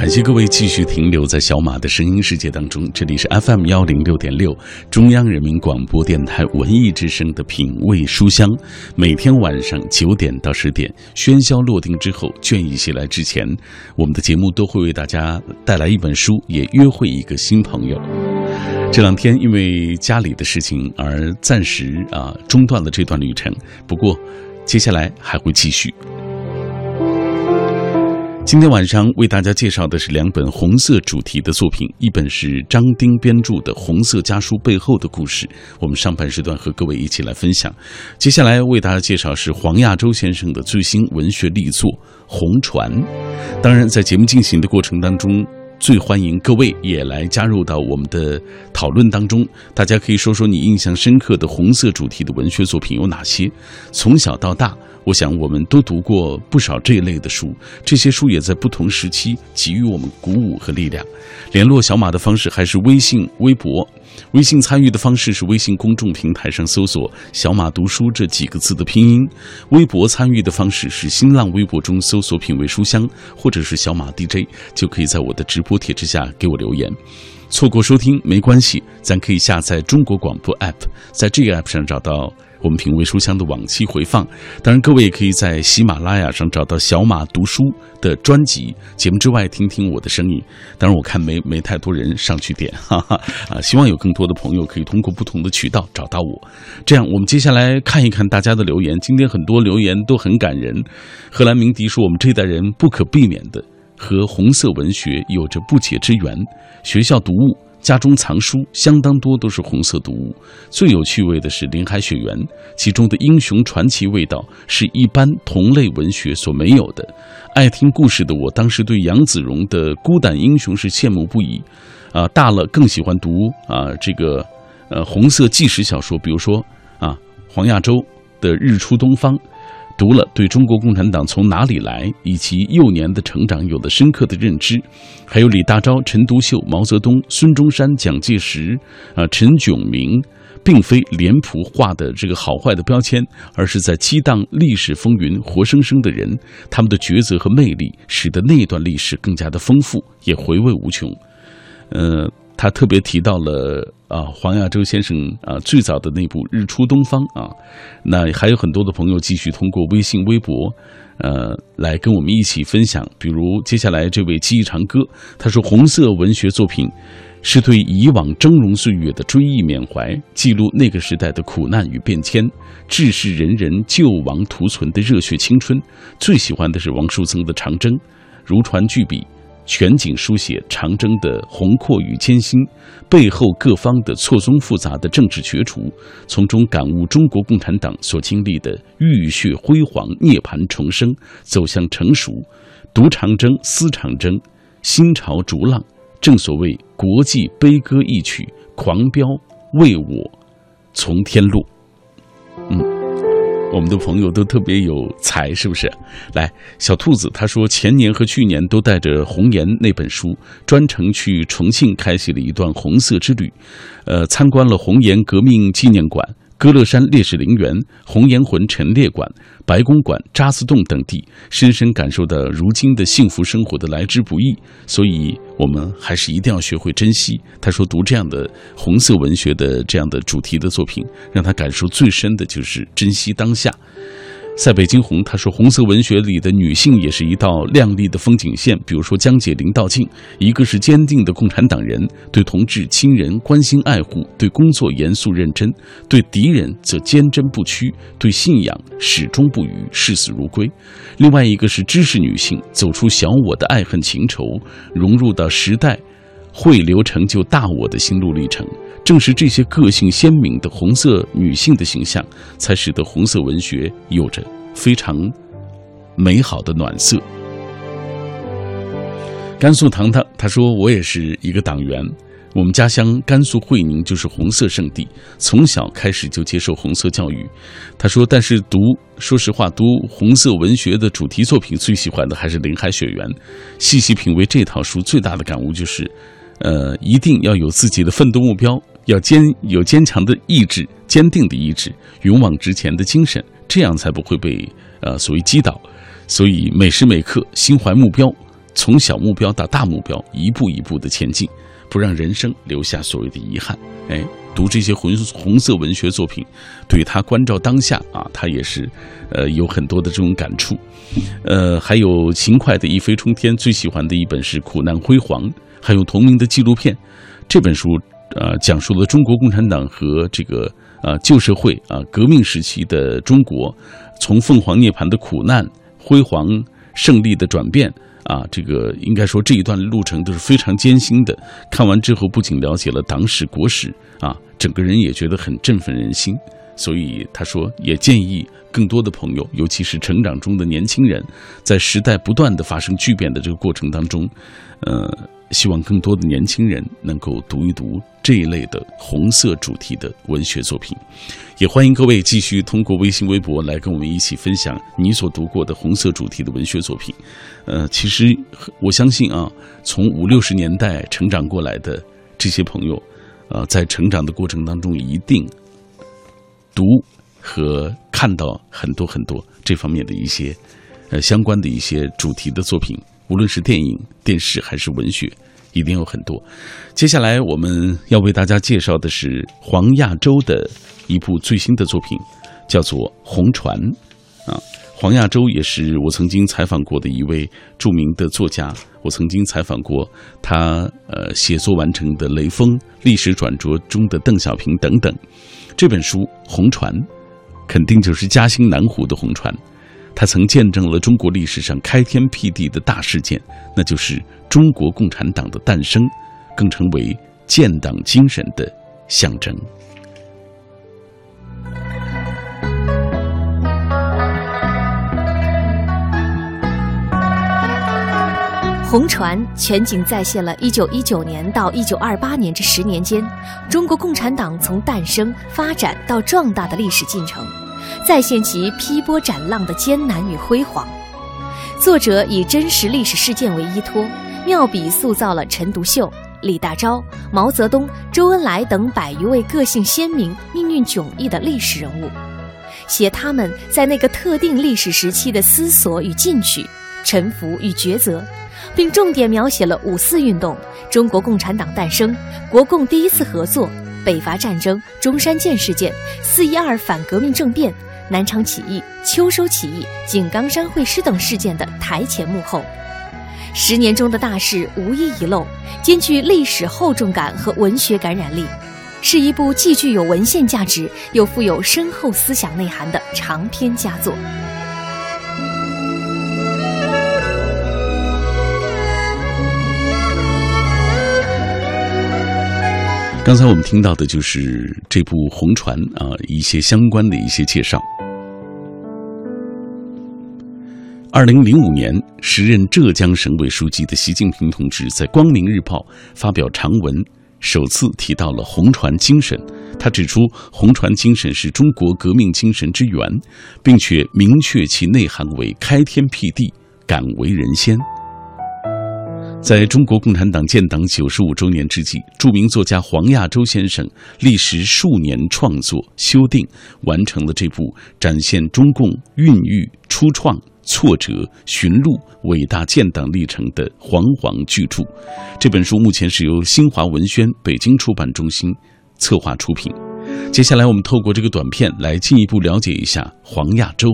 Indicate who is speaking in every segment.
Speaker 1: 感谢各位继续停留在小马的声音世界当中，这里是 FM 幺零六点六，中央人民广播电台文艺之声的品味书香。每天晚上九点到十点，喧嚣落定之后，倦意袭来之前，我们的节目都会为大家带来一本书，也约会一个新朋友。这两天因为家里的事情而暂时啊中断了这段旅程，不过接下来还会继续。今天晚上为大家介绍的是两本红色主题的作品，一本是张丁编著的《红色家书背后的故事》，我们上半时段和各位一起来分享。接下来为大家介绍是黄亚洲先生的最新文学力作《红船》。当然，在节目进行的过程当中，最欢迎各位也来加入到我们的讨论当中。大家可以说说你印象深刻的红色主题的文学作品有哪些？从小到大。我想，我们都读过不少这一类的书，这些书也在不同时期给予我们鼓舞和力量。联络小马的方式还是微信、微博。微信参与的方式是微信公众平台上搜索“小马读书”这几个字的拼音；微博参与的方式是新浪微博中搜索“品味书香”或者是“小马 DJ”，就可以在我的直播帖之下给我留言。错过收听没关系，咱可以下载中国广播 app，在这个 app 上找到。我们品味书香的往期回放，当然各位也可以在喜马拉雅上找到小马读书的专辑。节目之外，听听我的声音。当然，我看没没太多人上去点，哈哈啊！希望有更多的朋友可以通过不同的渠道找到我。这样，我们接下来看一看大家的留言。今天很多留言都很感人。荷兰鸣笛说：“我们这代人不可避免的和红色文学有着不解之缘。学校读物。”家中藏书相当多，都是红色读物。最有趣味的是《林海雪原》，其中的英雄传奇味道是一般同类文学所没有的。爱听故事的我，当时对杨子荣的孤胆英雄是羡慕不已。啊，大了更喜欢读啊这个呃红色纪实小说，比如说啊黄亚洲的《日出东方》。读了，对中国共产党从哪里来以及幼年的成长有了深刻的认知，还有李大钊、陈独秀、毛泽东、孙中山、蒋介石，啊，陈炯明，并非脸谱化的这个好坏的标签，而是在激荡历史风云、活生生的人，他们的抉择和魅力，使得那段历史更加的丰富，也回味无穷。呃。他特别提到了啊，黄亚洲先生啊最早的那部《日出东方》啊，那还有很多的朋友继续通过微信、微博，呃，来跟我们一起分享。比如接下来这位记忆长歌，他说：“红色文学作品是对以往峥嵘岁月的追忆缅怀，记录那个时代的苦难与变迁，志士仁人救亡图存的热血青春。最喜欢的是王树增的《长征》，如椽巨笔。”全景书写长征的宏阔与艰辛，背后各方的错综复杂的政治角逐，从中感悟中国共产党所经历的浴血辉煌、涅槃重生、走向成熟。读长征，思长征，心潮逐浪。正所谓国际悲歌一曲，狂飙为我从天落。我们的朋友都特别有才，是不是？来，小兔子他说，前年和去年都带着《红岩》那本书，专程去重庆开启了一段红色之旅，呃，参观了红岩革命纪念馆。歌乐山烈士陵园、红岩魂陈列馆、白宫馆、渣滓洞等地，深深感受到如今的幸福生活的来之不易，所以我们还是一定要学会珍惜。他说，读这样的红色文学的这样的主题的作品，让他感受最深的就是珍惜当下。在北京红，他说红色文学里的女性也是一道亮丽的风景线。比如说江姐、林道静，一个是坚定的共产党人，对同志亲人关心爱护，对工作严肃认真；对敌人则坚贞不屈，对信仰始终不渝，视死如归。另外一个是知识女性，走出小我的爱恨情仇，融入到时代汇流成就大我的心路历程。正是这些个性鲜明的红色女性的形象，才使得红色文学有着非常美好的暖色。甘肃糖糖他说：“我也是一个党员，我们家乡甘肃会宁就是红色圣地，从小开始就接受红色教育。”他说：“但是读，说实话，读红色文学的主题作品，最喜欢的还是《林海雪原》。细细品味这套书，最大的感悟就是，呃，一定要有自己的奋斗目标。”要坚有坚强的意志、坚定的意志、勇往直前的精神，这样才不会被呃所谓击倒。所以每时每刻心怀目标，从小目标到大目标，一步一步的前进，不让人生留下所谓的遗憾。哎，读这些红红色文学作品，对他关照当下啊，他也是，呃，有很多的这种感触。呃，还有勤快的一飞冲天，最喜欢的一本是《苦难辉煌》，还有同名的纪录片。这本书呃，讲述了中国共产党和这个呃旧社会啊革命时期的中国，从凤凰涅槃的苦难、辉煌胜利的转变。啊，这个应该说这一段路程都是非常艰辛的。看完之后，不仅了解了党史国史啊，整个人也觉得很振奋人心。所以他说，也建议更多的朋友，尤其是成长中的年轻人，在时代不断的发生巨变的这个过程当中，呃。希望更多的年轻人能够读一读这一类的红色主题的文学作品，也欢迎各位继续通过微信、微博来跟我们一起分享你所读过的红色主题的文学作品。呃，其实我相信啊，从五六十年代成长过来的这些朋友，呃，在成长的过程当中，一定读和看到很多很多这方面的一些呃相关的一些主题的作品。无论是电影、电视还是文学，一定有很多。接下来我们要为大家介绍的是黄亚洲的一部最新的作品，叫做《红船》。啊，黄亚洲也是我曾经采访过的一位著名的作家。我曾经采访过他，呃，写作完成的《雷锋》《历史转折中的邓小平》等等。这本书《红船》，肯定就是嘉兴南湖的红船。他曾见证了中国历史上开天辟地的大事件，那就是中国共产党的诞生，更成为建党精神的象征。
Speaker 2: 红船全景再现了1919年到1928年这十年间，中国共产党从诞生、发展到壮大的历史进程。再现其劈波斩浪的艰难与辉煌。作者以真实历史事件为依托，妙笔塑造了陈独秀、李大钊、毛泽东、周恩来等百余位个性鲜明、命运迥异的历史人物，写他们在那个特定历史时期的思索与进取、沉浮与抉择，并重点描写了五四运动、中国共产党诞生、国共第一次合作、北伐战争、中山舰事件、四一二反革命政变。南昌起义、秋收起义、井冈山会师等事件的台前幕后，十年中的大事无一遗漏，兼具历史厚重感和文学感染力，是一部既具有文献价值又富有深厚思想内涵的长篇佳作。
Speaker 1: 刚才我们听到的就是这部《红船》啊，一些相关的一些介绍。二零零五年，时任浙江省委书记的习近平同志在《光明日报》发表长文，首次提到了红船精神。他指出，红船精神是中国革命精神之源，并且明确其内涵为开天辟地、敢为人先。在中国共产党建党九十五周年之际，著名作家黄亚洲先生历时数年创作修订，完成了这部展现中共孕育初创。挫折寻路伟大建党历程的煌煌巨著，这本书目前是由新华文轩北京出版中心策划出品。接下来，我们透过这个短片来进一步了解一下黄亚洲。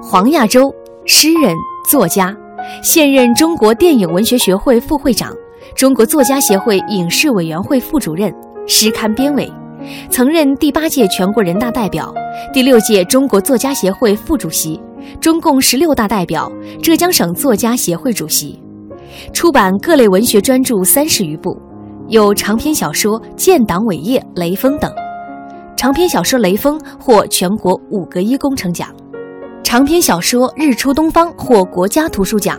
Speaker 2: 黄亚洲，诗人、作家，现任中国电影文学学会副会长，中国作家协会影视委员会副主任，诗刊编委。曾任第八届全国人大代表、第六届中国作家协会副主席、中共十六大代表、浙江省作家协会主席，出版各类文学专著三十余部，有长篇小说《建党伟业》《雷锋》等。长篇小说《雷锋》获全国五个一工程奖，长篇小说《日出东方》获国家图书奖。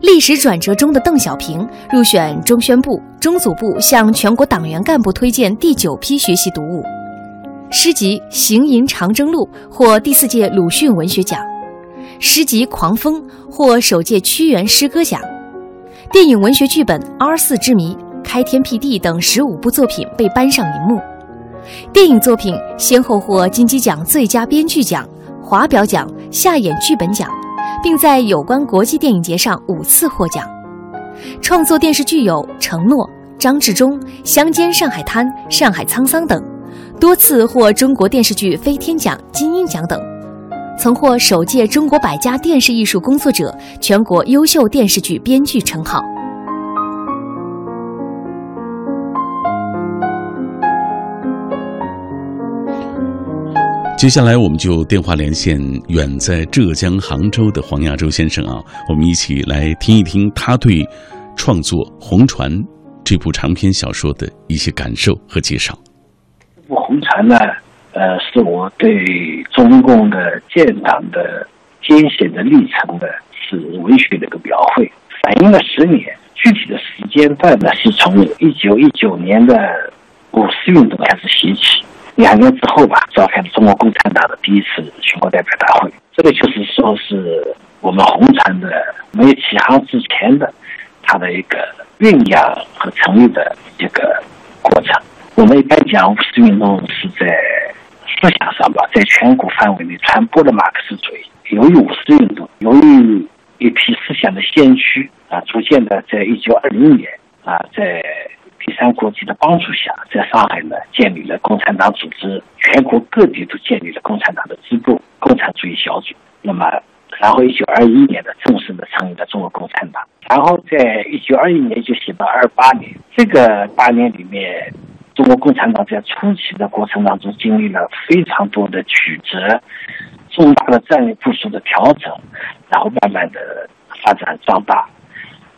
Speaker 2: 历史转折中的邓小平入选中宣部、中组部向全国党员干部推荐第九批学习读物。诗集《行吟长征路》获第四届鲁迅文学奖，诗集《狂风》获首届屈原诗歌奖。电影文学剧本《R 四之谜》《开天辟地》等十五部作品被搬上银幕。电影作品先后获金鸡奖最佳编剧奖、华表奖、下演剧本奖。并在有关国际电影节上五次获奖。创作电视剧有《承诺》《张治中》《乡间上海滩》《上海沧桑》等，多次获中国电视剧飞天奖、金鹰奖等，曾获首届中国百家电视艺术工作者、全国优秀电视剧编剧称号。
Speaker 1: 接下来，我们就电话连线远在浙江杭州的黄亚洲先生啊，我们一起来听一听他对创作《红船》这部长篇小说的一些感受和介绍。
Speaker 3: 这部《红船》呢，呃，是我对中共的建党的艰险的历程的，是文学的一个描绘，反映了十年。具体的时间段呢，是从一九一九年的五四运动开始写起。两年之后吧，召开了中国共产党的第一次全国代表大会。这个就是说是我们红船的没有起航之前的，它的一个酝酿和成立的一个过程。我们一般讲五四运动是在思想上吧，在全国范围内传播了马克思主义。由于五四运动，由于一批思想的先驱啊，逐渐的在一九二零年啊，在。三国际的帮助下，在上海呢建立了共产党组织，全国各地都建立了共产党的支部、共产主义小组。那么，然后一九二一年呢正式的成立了中国共产党。然后在一九二一年就写到二八年，这个八年里面，中国共产党在初期的过程当中经历了非常多的曲折，重大的战略部署的调整，然后慢慢的发展壮大。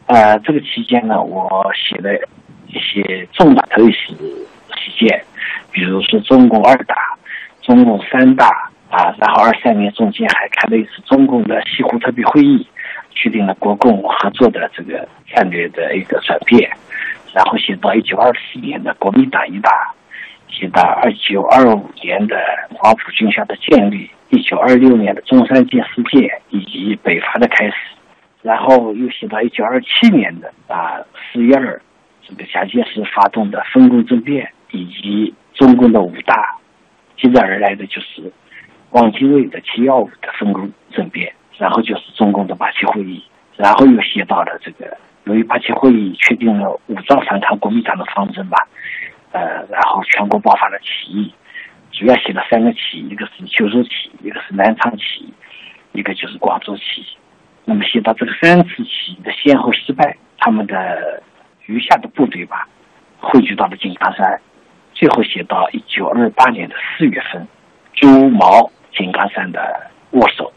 Speaker 3: 呃，这个期间呢，我写的。一些重大的历史事件，比如说中共二大、中共三大啊，然后二三年中间还开了一次中共的西湖特别会议，确定了国共合作的这个战略的一个转变，然后写到一九二四年的国民党一大，写到二九二五年的黄埔军校的建立，一九二六年的中山舰事件以及北伐的开始，然后又写到一九二七年的啊四一二。这个蒋介石发动的分共政变，以及中共的五大，接着而来的就是汪精卫的七幺五的分共政变，然后就是中共的八七会议，然后又写到了这个由于八七会议确定了武装反抗国民党的方针吧，呃，然后全国爆发了起义，主要写了三个起义，一个是秋收起义，一个是南昌起义，一个就是广州起义。那么写到这个三次起义的先后失败，他们的。余下的部队吧，汇聚到了井冈山，最后写到一九二八年的四月份，朱毛井冈山的握手，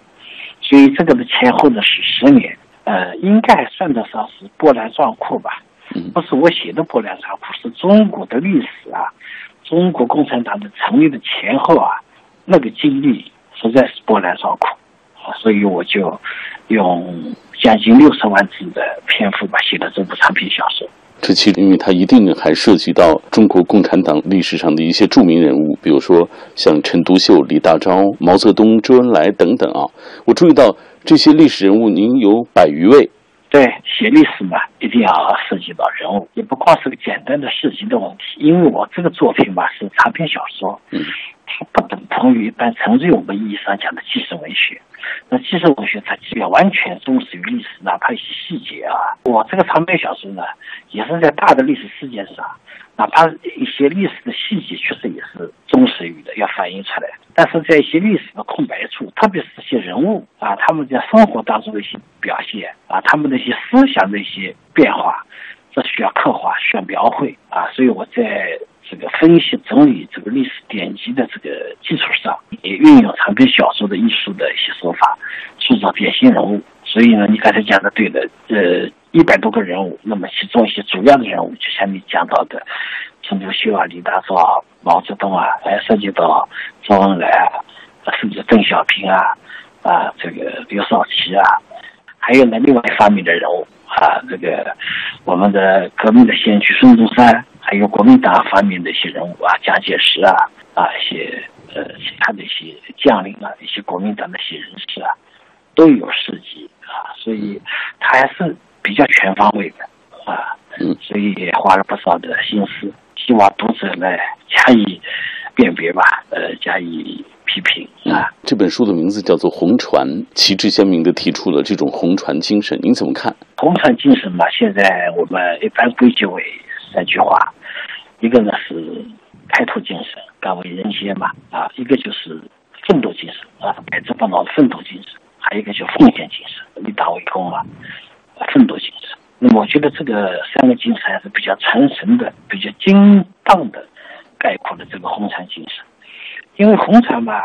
Speaker 3: 所以这个的前后呢是十年，呃，应该算得上是波澜壮阔吧。不是我写的波澜壮阔，是中国的历史啊，中国共产党的成立的前后啊，那个经历实在是波澜壮阔，所以我就用将近六十万字的篇幅吧写了这。
Speaker 1: 这其因为它一定还涉及到中国共产党历史上的一些著名人物，比如说像陈独秀、李大钊、毛泽东、周恩来等等啊。我注意到这些历史人物，您有百余位。
Speaker 3: 对，写历史嘛，一定要涉及到人物，也不光是个简单的事情的问题。因为我这个作品吧是长篇小说，
Speaker 1: 嗯，
Speaker 3: 它不等同于一般纯粹我们意义上讲的纪实文学。那纪实文学它既要完全忠实于历史，哪怕一些细节啊。我这个长篇小说呢，也是在大的历史事件上，哪怕一些历史的细节，确实也是忠实于的，要反映出来。但是在一些历史的空白处，特别是这些人物啊，他们在生活当中的一些表现啊，他们的一些思想的一些变化，这需要刻画，需要描绘啊。所以我在。这个分析整理这个历史典籍的这个基础上，也运用长篇小说的艺术的一些手法，塑造典型人物。所以呢，你刚才讲的对的，呃，一百多个人物，那么其中一些主要的人物，就像你讲到的陈独秀啊、李大钊啊、毛泽东啊，还涉及到周恩来啊，甚至邓小平啊，啊，这个刘少奇啊，还有呢，另外一方面的人物啊，这个我们的革命的先驱孙中山。还有国民党方面的一些人物啊，蒋介石啊，啊一些呃其他的一些将领啊，一些国民党的一些人士啊，都有事迹啊，所以他还是比较全方位的啊，所以也花了不少的心思，希望读者呢加以辨别吧，呃加以批评啊。
Speaker 1: 这本书的名字叫做《红船》，旗帜鲜明的提出了这种红船精神，您怎么看？
Speaker 3: 红船精神嘛，现在我们一般归结为三句话，一个呢是开拓精神，敢为人先嘛啊，一个就是奋斗精神啊，百折不挠的奋斗精神，还有一个叫奉献精神，立大为功嘛，奋斗精神。那么我觉得这个三个精神还是比较传神的，比较精当的概括了这个红船精神。因为红船嘛，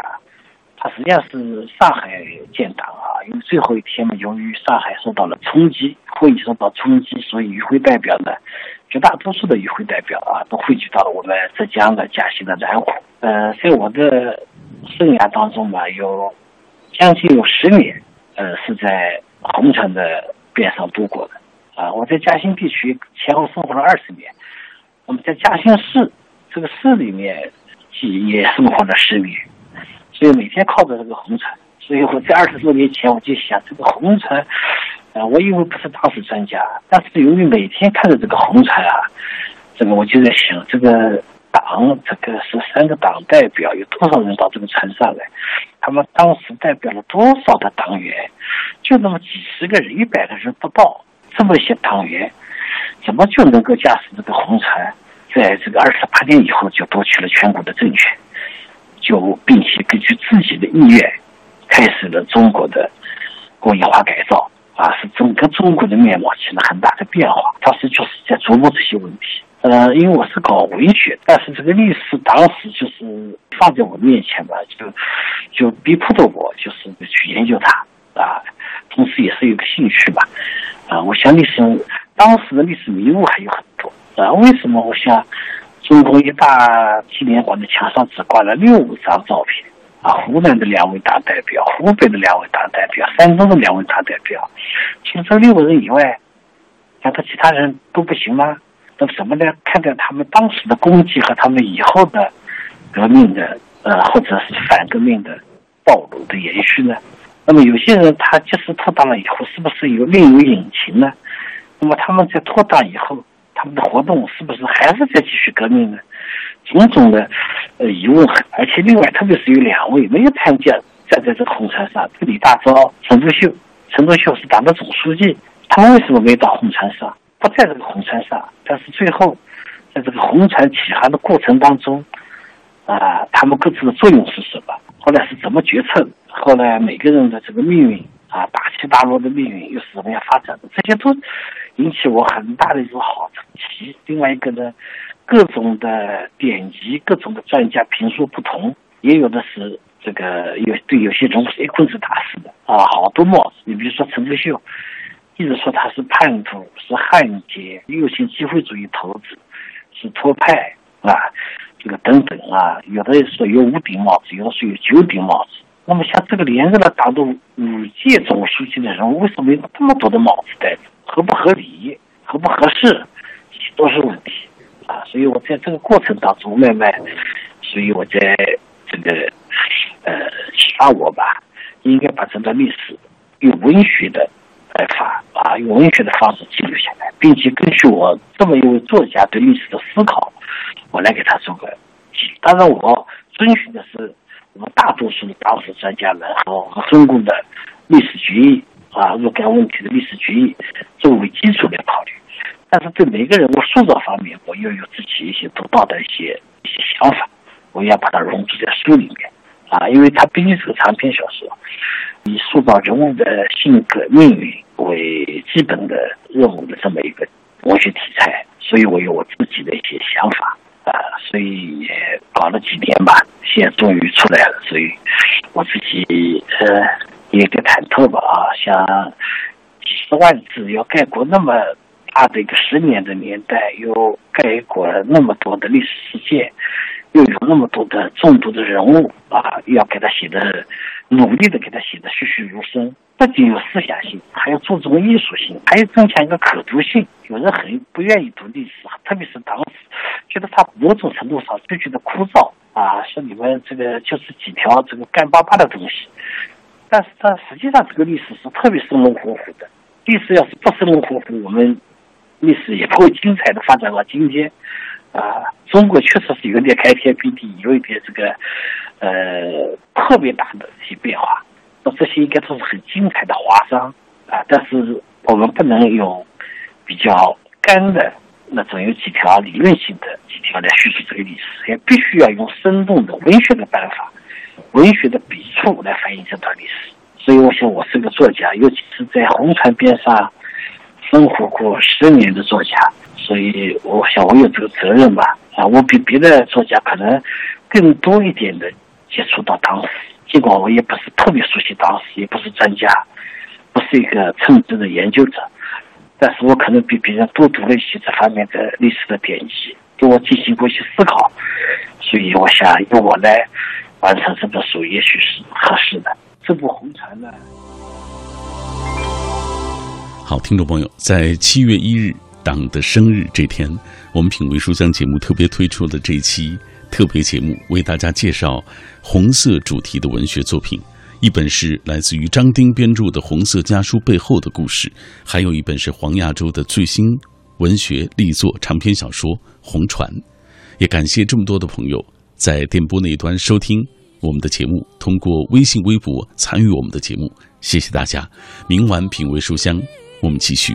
Speaker 3: 它实际上是上海建党啊，因为最后一天嘛，由于上海受到了冲击，会议受到冲击，所以与会代表呢，绝大多数的与会代表啊，都汇聚到了我们浙江的嘉兴的南湖。呃，在我的生涯当中嘛，有将近有十年，呃，是在红船的边上度过的。啊，我在嘉兴地区前后生活了二十年，那么在嘉兴市这个市里面，也生活了十年，所以每天靠着这个红船，所以我在二十多年前我就想，这个红船，啊，我因为不是当时专家，但是由于每天看着这个红船啊，这个我就在想，这个党，这个十三个党代表，有多少人到这个船上来？他们当时代表了多少的党员？就那么几十个人，一百个人不到。这么些党员，怎么就能够驾驶这个红船，在这个二十八年以后就夺取了全国的政权，就并且根据自己的意愿，开始了中国的工业化改造啊，使整个中国的面貌起了很大的变化。当时就是在琢磨这些问题。呃，因为我是搞文学，但是这个历史当时就是放在我面前嘛，就就逼迫着我就是去研究它啊，同时也是有个兴趣吧。啊，我想历史当时的历史迷雾还有很多啊。为什么我想中共一大纪念馆的墙上只挂了六张照片啊？湖南的两位大代表，湖北的两位大代表，山东的两位大代表，除了这六个人以外，难道其他人都不行吗？那怎么来看待他们当时的功绩和他们以后的革命的呃，或者是反革命的暴露的延续呢？那么有些人他即使脱党了以后，是不是有另有隐情呢？那么他们在脱党以后，他们的活动是不是还是在继续革命呢？种种的呃疑问，而且另外特别是有两位没有参加站在这个红船上，李大钊、陈独秀。陈独秀是党的总书记，他们为什么没到红船上？不在这个红船上，但是最后在这个红船起航的过程当中，啊，他们各自的作用是什么？后来是怎么决策？后来每个人的这个命运啊，大起大落的命运又是怎么样发展的？这些都引起我很大的一种好奇。另外一个呢，各种的典籍、各种的专家评说不同，也有的是这个有对有些人物是一棍子打死的啊，好多帽子。你比如说陈独秀，一直说他是叛徒、是汉奸、右倾机会主义头子、是托派啊。这个等等啊，有的说有五顶帽子，有的说有九顶帽子。那么像这个连任了党的五届总书记的人，为什么有这么多的帽子戴着？合不合理？合不合适？都是问题啊！所以我在这个过程当中慢慢，所以我在这个呃启发我吧，应该把这段历史用文学的来发啊，用文学的方式记录下来，并且根据我这么一位作家对历史的思考。我来给他做个记，当然我遵循的是我们大多数的当时专家们和和中共的历史决议啊若干问题的历史决议作为基础来考虑，但是对每个人物塑造方面，我又有自己一些独到的一些一些想法，我要把它融入在书里面啊，因为它毕竟是个长篇小说，以塑造人物的性格命运为基本的任务的这么一个文学题材，所以我有我自己的一些想法。啊，所以也搞了几年吧，现在终于出来了。所以我自己呃也点忐忑吧啊，像几十万字要概括那么大的一个十年的年代，又概括了那么多的历史事件，又有那么多的众多的人物啊，要给他写的努力的给他写的栩栩如生。不仅有思想性，还要注重艺术性，还要增强一个可读性。有人很不愿意读历史，特别是当时，觉得它某种程度上就觉得枯燥啊，说你们这个就是几条这个干巴巴的东西。但是它实际上这个历史是特别生龙活虎的。历史要是不生龙活虎，我们历史也不会精彩的发展到今天。啊，中国确实是有点开天辟地，有一点这个呃特别大的一些变化。那这些应该都是很精彩的华章啊，但是我们不能用比较干的那种有几条理论性的几条来叙述这个历史，也必须要用生动的文学的办法、文学的笔触来反映这段历史。所以，我想我是个作家，尤其是在红船边上生活过十年的作家，所以我想我有这个责任吧。啊，我比别的作家可能更多一点的接触到当时。尽管我也不是特别熟悉当时，也不是专家，不是一个称职的研究者，但是我可能比别人多读了一些这方面的历史的典籍，给我进行过一些思考，所以我想由我来完成这本书，也许是合适的。这部红船呢？
Speaker 1: 好，听众朋友，在七月一日党的生日这天，我们品味书香节目特别推出了这一期。特别节目为大家介绍红色主题的文学作品，一本是来自于张丁编著的《红色家书》背后的故事，还有一本是黄亚洲的最新文学力作长篇小说《红船》。也感谢这么多的朋友在电波那一端收听我们的节目，通过微信、微博参与我们的节目，谢谢大家。明晚品味书香，我们继续。